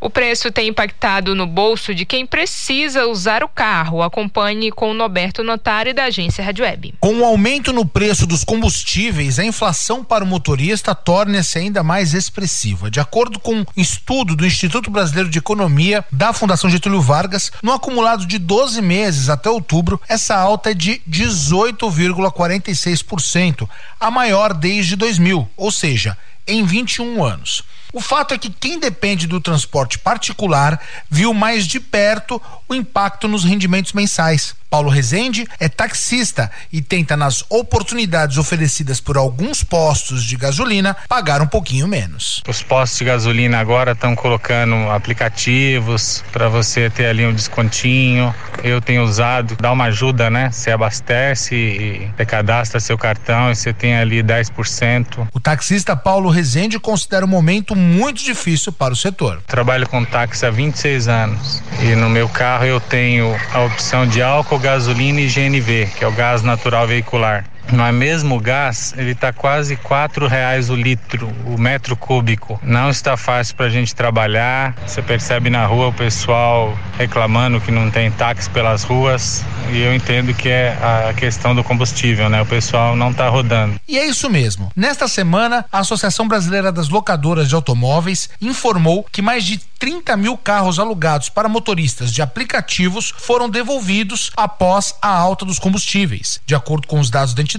O preço tem impactado no bolso de quem precisa usar o carro. Acompanhe com o Noberto Notário da agência Rádio Web. Com o aumento no preço dos combustíveis, a inflação para o motorista torna-se ainda mais expressiva. De acordo com um estudo do Instituto Brasileiro de Economia da Fundação Getúlio Vargas, no acumulado de 12 meses até outubro, essa alta é de 18,46%, a maior desde 2000, ou seja, em 21 anos. O fato é que quem depende do transporte particular viu mais de perto o impacto nos rendimentos mensais. Paulo Rezende é taxista e tenta, nas oportunidades oferecidas por alguns postos de gasolina, pagar um pouquinho menos. Os postos de gasolina agora estão colocando aplicativos para você ter ali um descontinho. Eu tenho usado, dá uma ajuda, né? Você abastece e cadastra seu cartão e você tem ali 10%. O taxista Paulo Rezende considera o momento muito difícil para o setor. Trabalho com táxi há 26 anos e no meu carro eu tenho a opção de álcool, gasolina e GNV, que é o gás natural veicular. Não é mesmo o gás, ele está quase quatro reais o litro, o metro cúbico. Não está fácil para a gente trabalhar. Você percebe na rua o pessoal reclamando que não tem táxi pelas ruas. E eu entendo que é a questão do combustível, né? O pessoal não está rodando. E é isso mesmo. Nesta semana, a Associação Brasileira das Locadoras de Automóveis informou que mais de 30 mil carros alugados para motoristas de aplicativos foram devolvidos após a alta dos combustíveis. De acordo com os dados da entidade,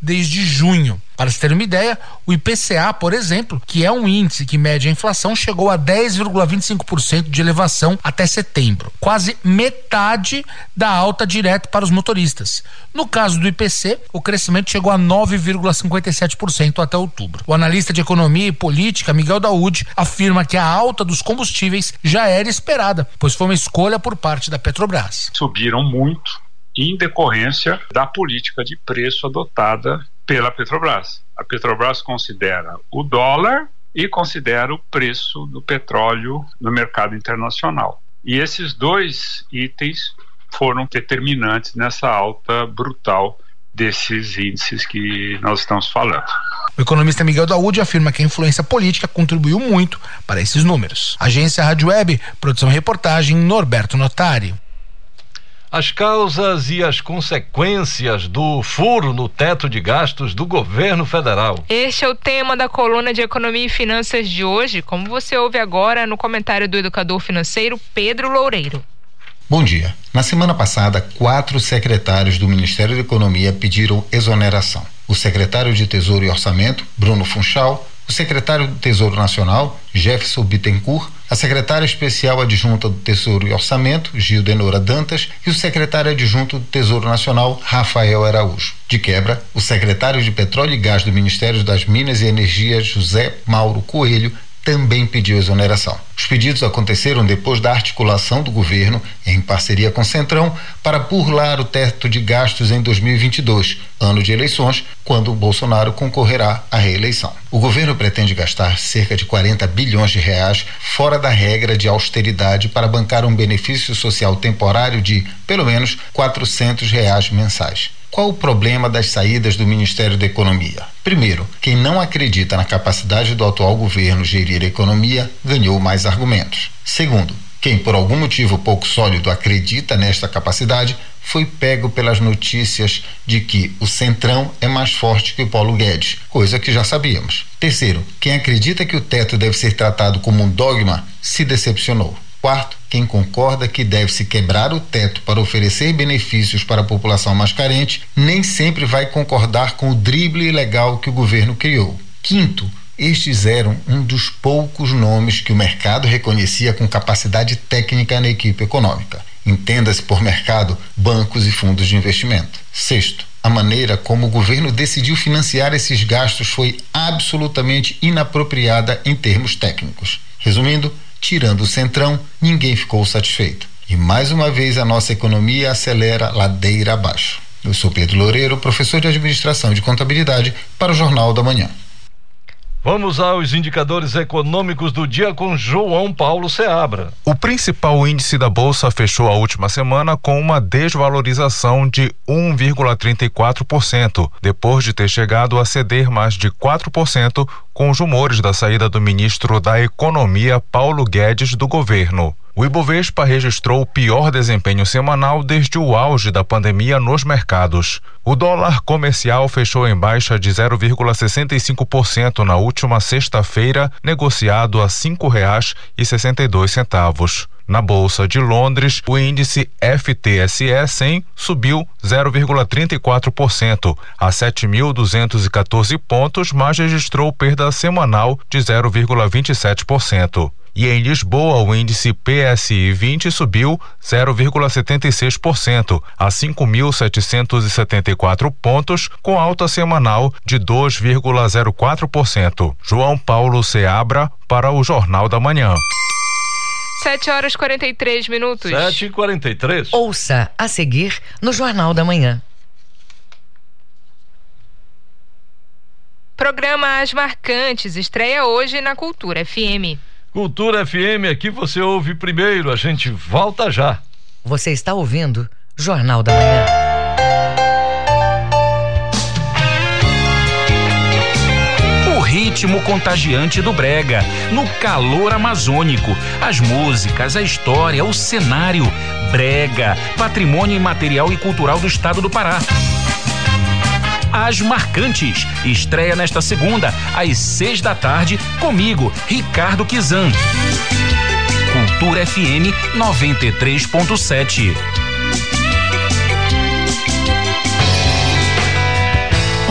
desde junho. Para se ter uma ideia, o IPCA, por exemplo, que é um índice que mede a inflação, chegou a 10,25% de elevação até setembro, quase metade da alta direta para os motoristas. No caso do IPC, o crescimento chegou a 9,57% até outubro. O analista de economia e política Miguel Daúde afirma que a alta dos combustíveis já era esperada, pois foi uma escolha por parte da Petrobras. Subiram muito em decorrência da política de preço adotada pela Petrobras. A Petrobras considera o dólar e considera o preço do petróleo no mercado internacional. E esses dois itens foram determinantes nessa alta brutal desses índices que nós estamos falando. O economista Miguel Daúde afirma que a influência política contribuiu muito para esses números. Agência Rádio Web, produção e reportagem Norberto Notari. As causas e as consequências do furo no teto de gastos do governo federal. Este é o tema da coluna de Economia e Finanças de hoje, como você ouve agora no comentário do educador financeiro Pedro Loureiro. Bom dia. Na semana passada, quatro secretários do Ministério da Economia pediram exoneração. O secretário de Tesouro e Orçamento, Bruno Funchal, o secretário do Tesouro Nacional, Jefferson Bittencourt, a secretária especial adjunta do Tesouro e Orçamento, Gil Denora Dantas, e o secretário adjunto do Tesouro Nacional, Rafael Araújo. De quebra, o secretário de Petróleo e Gás do Ministério das Minas e Energia, José Mauro Coelho, também pediu exoneração. Os pedidos aconteceram depois da articulação do governo, em parceria com o Centrão, para burlar o teto de gastos em 2022, ano de eleições, quando Bolsonaro concorrerá à reeleição. O governo pretende gastar cerca de 40 bilhões de reais fora da regra de austeridade para bancar um benefício social temporário de, pelo menos, 400 reais mensais. Qual o problema das saídas do Ministério da Economia? Primeiro, quem não acredita na capacidade do atual governo gerir a economia ganhou mais argumentos. Segundo, quem por algum motivo pouco sólido acredita nesta capacidade foi pego pelas notícias de que o Centrão é mais forte que o Paulo Guedes, coisa que já sabíamos. Terceiro, quem acredita que o teto deve ser tratado como um dogma se decepcionou. Quarto, quem concorda que deve-se quebrar o teto para oferecer benefícios para a população mais carente, nem sempre vai concordar com o drible ilegal que o governo criou. Quinto, estes eram um dos poucos nomes que o mercado reconhecia com capacidade técnica na equipe econômica. Entenda-se por mercado bancos e fundos de investimento. Sexto, a maneira como o governo decidiu financiar esses gastos foi absolutamente inapropriada em termos técnicos. Resumindo, tirando o centrão, ninguém ficou satisfeito. E mais uma vez a nossa economia acelera ladeira abaixo. Eu sou Pedro Loureiro, professor de Administração e de Contabilidade, para o Jornal da Manhã. Vamos aos indicadores econômicos do dia com João Paulo Seabra. O principal índice da bolsa fechou a última semana com uma desvalorização de 1,34%, depois de ter chegado a ceder mais de 4% com os rumores da saída do ministro da Economia Paulo Guedes do governo. O Ibovespa registrou o pior desempenho semanal desde o auge da pandemia nos mercados. O dólar comercial fechou em baixa de 0,65% na última sexta-feira, negociado a R$ 5,62. Na Bolsa de Londres, o índice FTSE 100 subiu 0,34% a 7.214 pontos, mas registrou perda semanal de 0,27%. E em Lisboa, o índice PSI 20 subiu 0,76% a 5.774 pontos, com alta semanal de 2,04%. João Paulo Seabra para o Jornal da Manhã. 7 horas 43 minutos. 7 e 43 Ouça a seguir no Jornal da Manhã. Programa As Marcantes estreia hoje na Cultura FM. Cultura FM, aqui você ouve primeiro, a gente volta já. Você está ouvindo Jornal da Manhã. Ritmo contagiante do Brega, no calor amazônico. As músicas, a história, o cenário. Brega, patrimônio imaterial e cultural do estado do Pará. As Marcantes. Estreia nesta segunda, às seis da tarde, comigo, Ricardo Kizan. Cultura FM 93.7.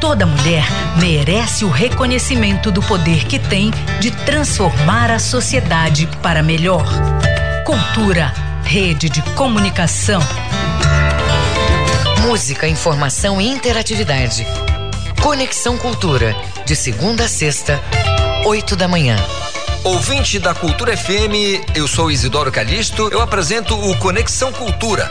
Toda mulher merece o reconhecimento do poder que tem de transformar a sociedade para melhor. Cultura, rede de comunicação. Música, informação e interatividade. Conexão Cultura, de segunda a sexta, 8 da manhã. Ouvinte da Cultura FM, eu sou Isidoro Calixto, eu apresento o Conexão Cultura.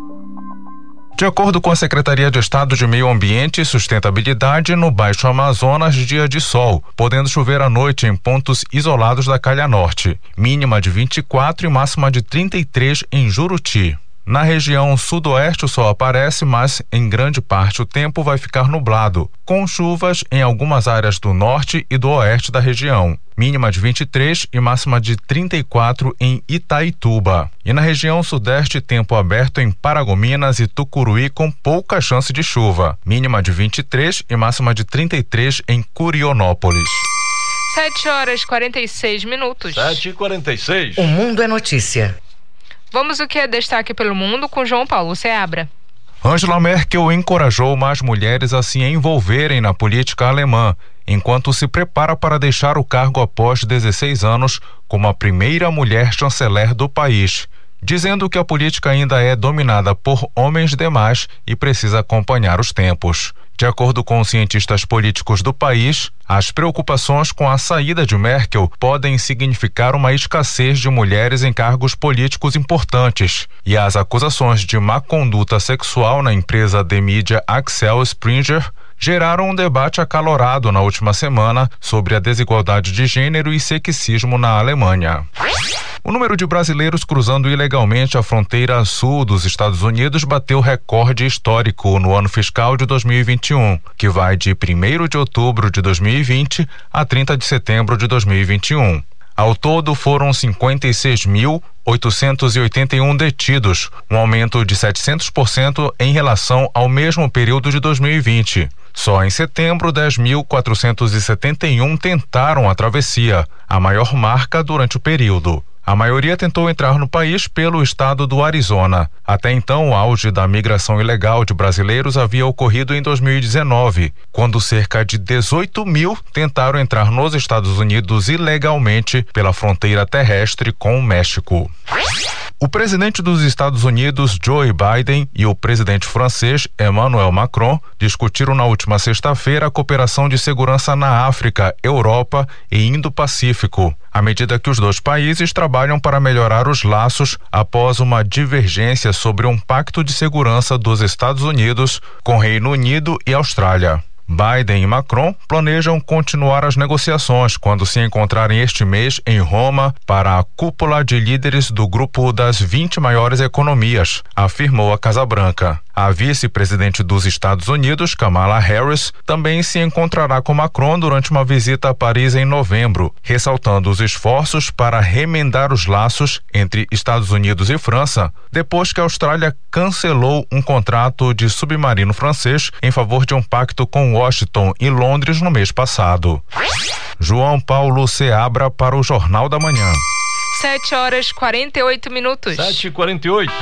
De acordo com a Secretaria de Estado de Meio Ambiente e Sustentabilidade, no Baixo Amazonas, dia de sol, podendo chover à noite em pontos isolados da Calha Norte. Mínima de 24 e máxima de 33 em Juruti. Na região sudoeste o sol aparece, mas em grande parte o tempo vai ficar nublado, com chuvas em algumas áreas do norte e do oeste da região. Mínima de 23 e máxima de 34 em Itaituba. E na região sudeste, tempo aberto em Paragominas e Tucuruí com pouca chance de chuva. Mínima de 23 e máxima de 33 em Curionópolis. 7 horas 46 minutos. 7 e 46 O mundo é notícia. Vamos o que é destaque pelo mundo com João Paulo Seabra. Angela Merkel encorajou mais mulheres a se envolverem na política alemã, enquanto se prepara para deixar o cargo após 16 anos como a primeira mulher chanceler do país, dizendo que a política ainda é dominada por homens demais e precisa acompanhar os tempos. De acordo com cientistas políticos do país, as preocupações com a saída de Merkel podem significar uma escassez de mulheres em cargos políticos importantes, e as acusações de má conduta sexual na empresa de mídia Axel Springer geraram um debate acalorado na última semana sobre a desigualdade de gênero e sexismo na Alemanha. O número de brasileiros cruzando ilegalmente a fronteira sul dos Estados Unidos bateu recorde histórico no ano fiscal de 2021, que vai de 1 de outubro de 2020 a 30 de setembro de 2021. Ao todo foram 56.881 detidos, um aumento de 700% em relação ao mesmo período de 2020. Só em setembro, 10.471 tentaram a travessia, a maior marca durante o período. A maioria tentou entrar no país pelo estado do Arizona. Até então, o auge da migração ilegal de brasileiros havia ocorrido em 2019, quando cerca de 18 mil tentaram entrar nos Estados Unidos ilegalmente pela fronteira terrestre com o México. O presidente dos Estados Unidos, Joe Biden, e o presidente francês, Emmanuel Macron, discutiram na última sexta-feira a cooperação de segurança na África, Europa e Indo-Pacífico, à medida que os dois países trabalham para melhorar os laços após uma divergência sobre um pacto de segurança dos Estados Unidos com Reino Unido e Austrália. Biden e Macron planejam continuar as negociações quando se encontrarem este mês em Roma para a cúpula de líderes do grupo das 20 maiores economias, afirmou a Casa Branca. A vice-presidente dos Estados Unidos, Kamala Harris, também se encontrará com Macron durante uma visita a Paris em novembro, ressaltando os esforços para remendar os laços entre Estados Unidos e França, depois que a Austrália cancelou um contrato de submarino francês em favor de um pacto com Washington e Londres no mês passado. João Paulo Seabra para o Jornal da Manhã. 7 horas 48 minutos. 7 e 48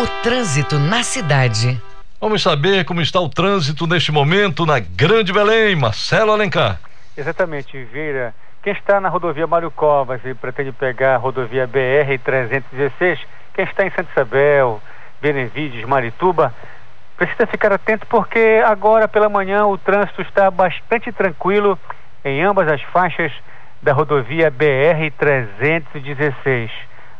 O trânsito na cidade. Vamos saber como está o trânsito neste momento na Grande Belém. Marcelo Alencar. Exatamente, Vieira. Quem está na rodovia Mário Covas e pretende pegar a rodovia BR-316, quem está em Santa Isabel, Benevides, Marituba, precisa ficar atento porque agora pela manhã o trânsito está bastante tranquilo em ambas as faixas da rodovia BR-316.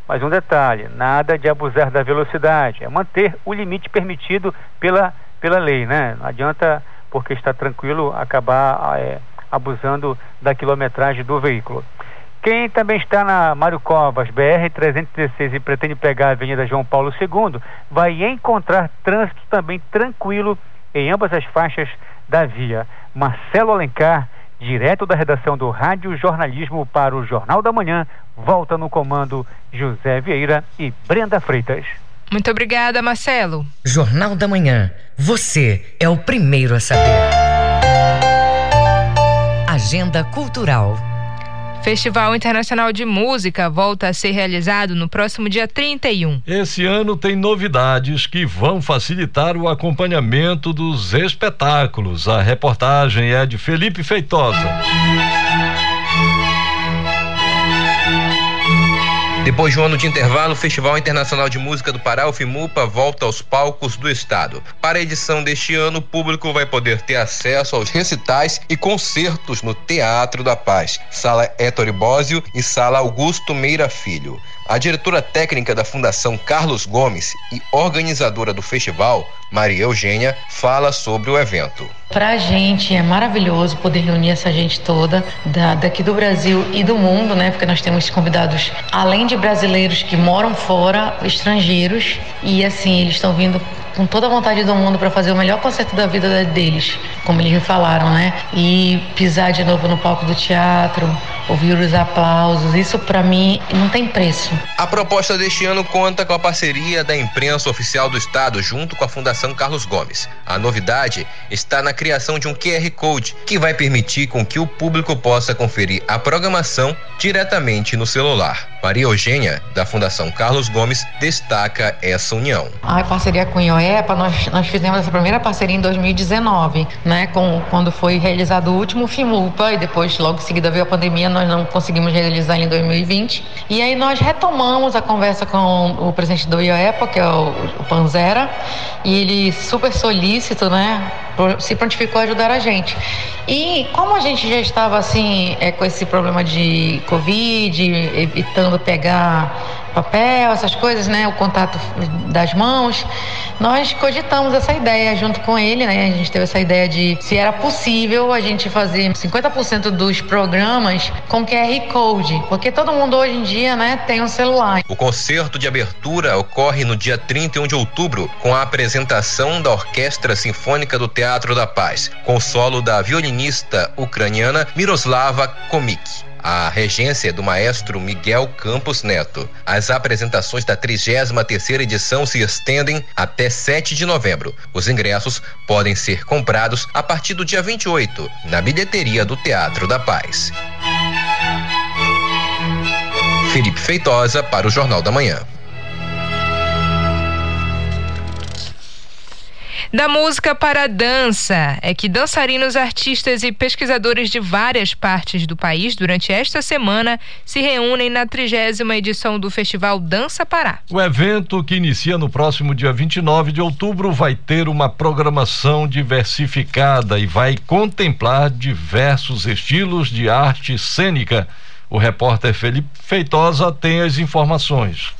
Mas um detalhe: nada de abusar da velocidade, é manter o limite permitido pela, pela lei, né? Não adianta, porque está tranquilo, acabar é, abusando da quilometragem do veículo. Quem também está na Mário Covas, BR-316 e pretende pegar a Avenida João Paulo II, vai encontrar trânsito também tranquilo em ambas as faixas da via. Marcelo Alencar, direto da redação do Rádio Jornalismo para o Jornal da Manhã, volta no comando José Vieira e Brenda Freitas. Muito obrigada, Marcelo. Jornal da Manhã. Você é o primeiro a saber. Agenda Cultural. Festival Internacional de Música volta a ser realizado no próximo dia 31. Esse ano tem novidades que vão facilitar o acompanhamento dos espetáculos. A reportagem é de Felipe Feitosa. Depois de um ano de intervalo, o Festival Internacional de Música do Pará, o FIMUPA, volta aos palcos do estado. Para a edição deste ano, o público vai poder ter acesso aos recitais e concertos no Teatro da Paz, Sala Ettore Bósio e Sala Augusto Meira Filho. A diretora técnica da Fundação Carlos Gomes e organizadora do festival, Maria Eugênia fala sobre o evento. Para a gente é maravilhoso poder reunir essa gente toda da, daqui do Brasil e do mundo, né? Porque nós temos convidados, além de brasileiros que moram fora, estrangeiros, e assim, eles estão vindo com toda a vontade do mundo para fazer o melhor concerto da vida deles, como eles me falaram, né? E pisar de novo no palco do teatro, ouvir os aplausos, isso para mim não tem preço. A proposta deste ano conta com a parceria da imprensa oficial do estado junto com a Fundação Carlos Gomes. A novidade está na criação de um QR Code que vai permitir com que o público possa conferir a programação diretamente no celular. Maria Eugênia, da Fundação Carlos Gomes, destaca essa união. A parceria com o IOEPA, nós, nós fizemos essa primeira parceria em 2019, né, com, quando foi realizado o último FIMUPA e depois, logo em seguida, veio a pandemia, nós não conseguimos realizar em 2020. E aí nós retomamos a conversa com o presidente do IOEPA, que é o, o Panzera, e ele super solícito, né, se prontificou a ajudar a gente. E como a gente já estava assim, é, com esse problema de Covid, evitando pegar papel, essas coisas, né? O contato das mãos. Nós cogitamos essa ideia junto com ele, né? A gente teve essa ideia de se era possível a gente fazer 50% dos programas com QR Code, porque todo mundo hoje em dia, né, tem um celular. O concerto de abertura ocorre no dia 31 de outubro com a apresentação da Orquestra Sinfônica do Teatro da Paz, com solo da violinista ucraniana Miroslava Komik a regência do maestro Miguel Campos Neto. As apresentações da 33ª edição se estendem até 7 de novembro. Os ingressos podem ser comprados a partir do dia 28 na bilheteria do Teatro da Paz. Felipe Feitosa para o Jornal da Manhã. Da música para a dança é que dançarinos, artistas e pesquisadores de várias partes do país durante esta semana se reúnem na trigésima edição do Festival Dança Pará. O evento, que inicia no próximo dia 29 de outubro, vai ter uma programação diversificada e vai contemplar diversos estilos de arte cênica. O repórter Felipe Feitosa tem as informações.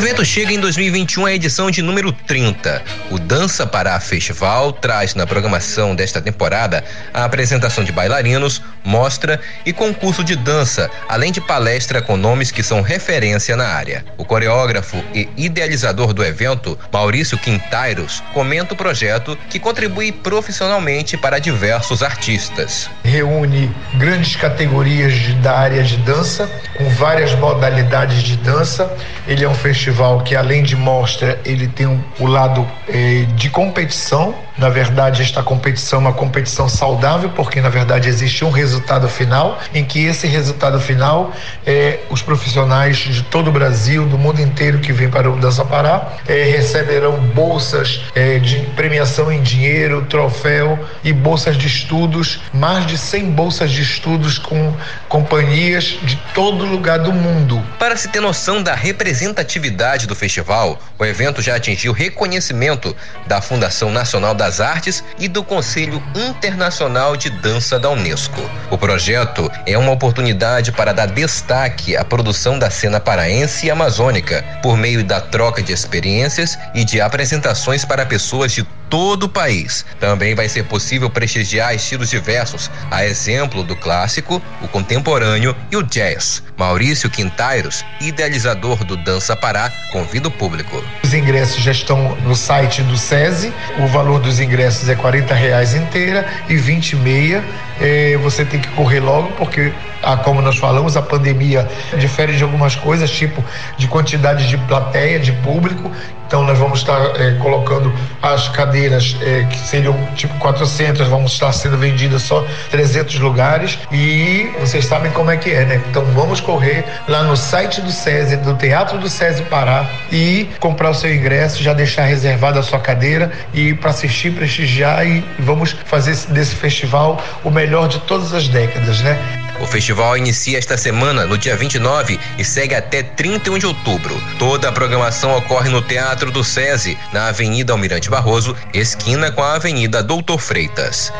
O evento chega em 2021 à edição de número 30. O Dança Pará Festival traz na programação desta temporada a apresentação de bailarinos, mostra e concurso de dança, além de palestra com nomes que são referência na área. O coreógrafo e idealizador do evento, Maurício Quintairos, comenta o projeto que contribui profissionalmente para diversos artistas. Reúne grandes categorias da área de dança, com várias modalidades de dança. Ele é um festival festival que além de mostra, ele tem um, o lado eh, de competição. Na verdade, esta competição é uma competição saudável, porque na verdade existe um resultado final, em que esse resultado final é os profissionais de todo o Brasil, do mundo inteiro que vêm para o Dança Pará, eh, receberão bolsas eh, de premiação em dinheiro, troféu e bolsas de estudos, mais de 100 bolsas de estudos com companhias de todo lugar do mundo. Para se ter noção da representatividade do festival, o evento já atingiu reconhecimento da Fundação Nacional das Artes e do Conselho Internacional de Dança da Unesco. O projeto é uma oportunidade para dar destaque à produção da cena paraense e amazônica, por meio da troca de experiências e de apresentações para pessoas de todo o país. Também vai ser possível prestigiar estilos diversos, a exemplo do clássico, o contemporâneo e o jazz. Maurício Quintairos, idealizador do Dança Pará, convida o público. Os ingressos já estão no site do SESI. O valor dos ingressos é 40 reais inteira e 20 e meia. É, você tem que correr logo porque ah, como nós falamos, a pandemia difere de algumas coisas, tipo de quantidade de plateia, de público. Então, nós vamos estar é, colocando as cadeiras é, que seriam tipo 400, vamos estar sendo vendidas só 300 lugares. E vocês sabem como é que é, né? Então, vamos correr lá no site do SESI, do Teatro do SESI Pará, e comprar o seu ingresso, já deixar reservada a sua cadeira e para assistir, prestigiar e vamos fazer desse festival o melhor de todas as décadas, né? O festival inicia esta semana, no dia 29, e segue até 31 de outubro. Toda a programação ocorre no Teatro do SESI, na Avenida Almirante Barroso, esquina com a Avenida Doutor Freitas.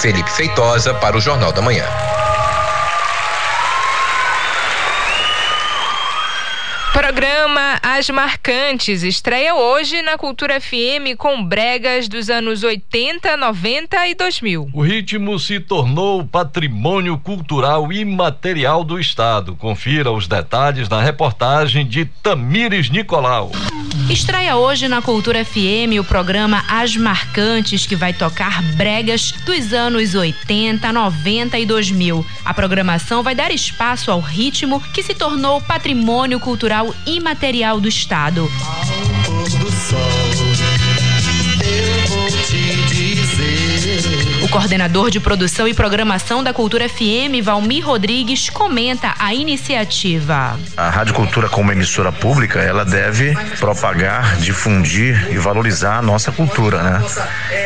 Felipe Feitosa para o Jornal da Manhã. Programa As Marcantes estreia hoje na Cultura FM com bregas dos anos 80, 90 e 2000. O ritmo se tornou patrimônio cultural imaterial do Estado. Confira os detalhes na reportagem de Tamires Nicolau. Estreia hoje na Cultura FM o programa As Marcantes, que vai tocar bregas dos anos 80, 90 e 2000. A programação vai dar espaço ao ritmo que se tornou patrimônio cultural imaterial do Estado. Ao do sol, coordenador de produção e programação da Cultura FM, Valmir Rodrigues, comenta a iniciativa. A Rádio Cultura, como emissora pública, ela deve propagar, difundir e valorizar a nossa cultura, né?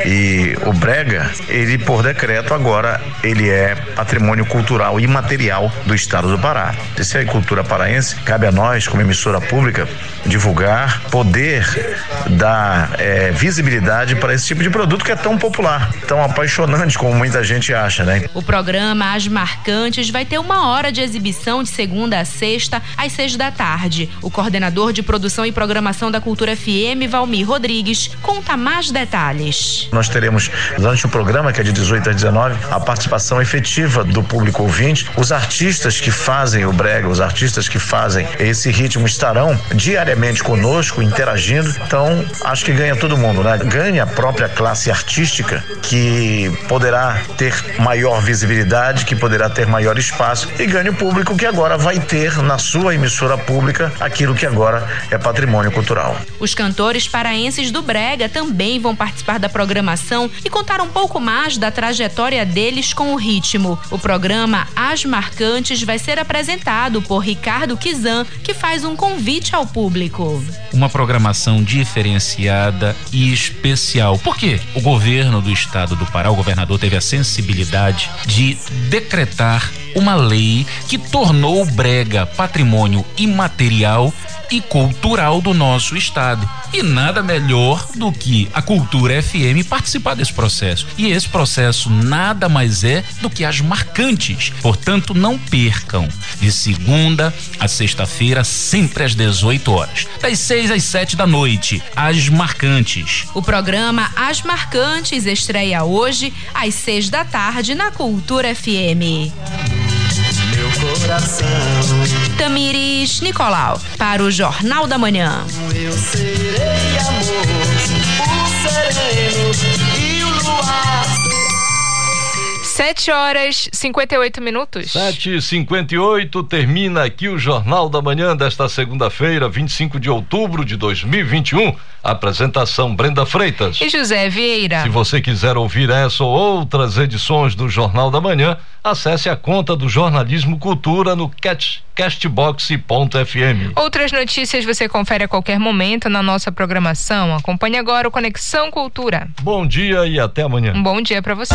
E o Brega, ele por decreto agora, ele é patrimônio cultural imaterial do Estado do Pará. Esse é cultura paraense, cabe a nós, como emissora pública, divulgar, poder dar é, visibilidade para esse tipo de produto que é tão popular, tão apaixonante como muita gente acha, né? O programa As Marcantes vai ter uma hora de exibição de segunda a sexta, às seis da tarde. O coordenador de produção e programação da Cultura FM, Valmir Rodrigues, conta mais detalhes. Nós teremos, durante o programa, que é de 18 a 19, a participação efetiva do público ouvinte. Os artistas que fazem o brega, os artistas que fazem esse ritmo estarão diariamente conosco, interagindo. Então, acho que ganha todo mundo, né? Ganha a própria classe artística que poderá ter maior visibilidade, que poderá ter maior espaço e ganhe o público que agora vai ter na sua emissora pública aquilo que agora é patrimônio cultural. Os cantores paraenses do Brega também vão participar da programação e contar um pouco mais da trajetória deles com o ritmo. O programa As Marcantes vai ser apresentado por Ricardo Kizan, que faz um convite ao público. Uma programação diferenciada e especial. Por quê? O governo do estado do Pará, o governador teve a sensibilidade de decretar uma lei que tornou o Brega patrimônio imaterial e cultural do nosso estado. E nada melhor do que a Cultura FM participar desse processo. E esse processo nada mais é do que as marcantes. Portanto, não percam. De segunda a sexta-feira, sempre às 18 horas. Das 6 às 7 da noite, as marcantes. O programa As Marcantes estreia hoje às 6 da tarde na Cultura FM coração. Tamires Nicolau, para o Jornal da Manhã. Eu serei amor, o sereno e o luar. 7 horas 58 minutos. 7 e 58 termina aqui o Jornal da Manhã desta segunda-feira, 25 de outubro de 2021. Apresentação Brenda Freitas e José Vieira. Se você quiser ouvir essa ou outras edições do Jornal da Manhã, acesse a conta do Jornalismo Cultura no castbox.fm. Outras notícias você confere a qualquer momento na nossa programação. Acompanhe agora o Conexão Cultura. Bom dia e até amanhã. Um bom dia para você.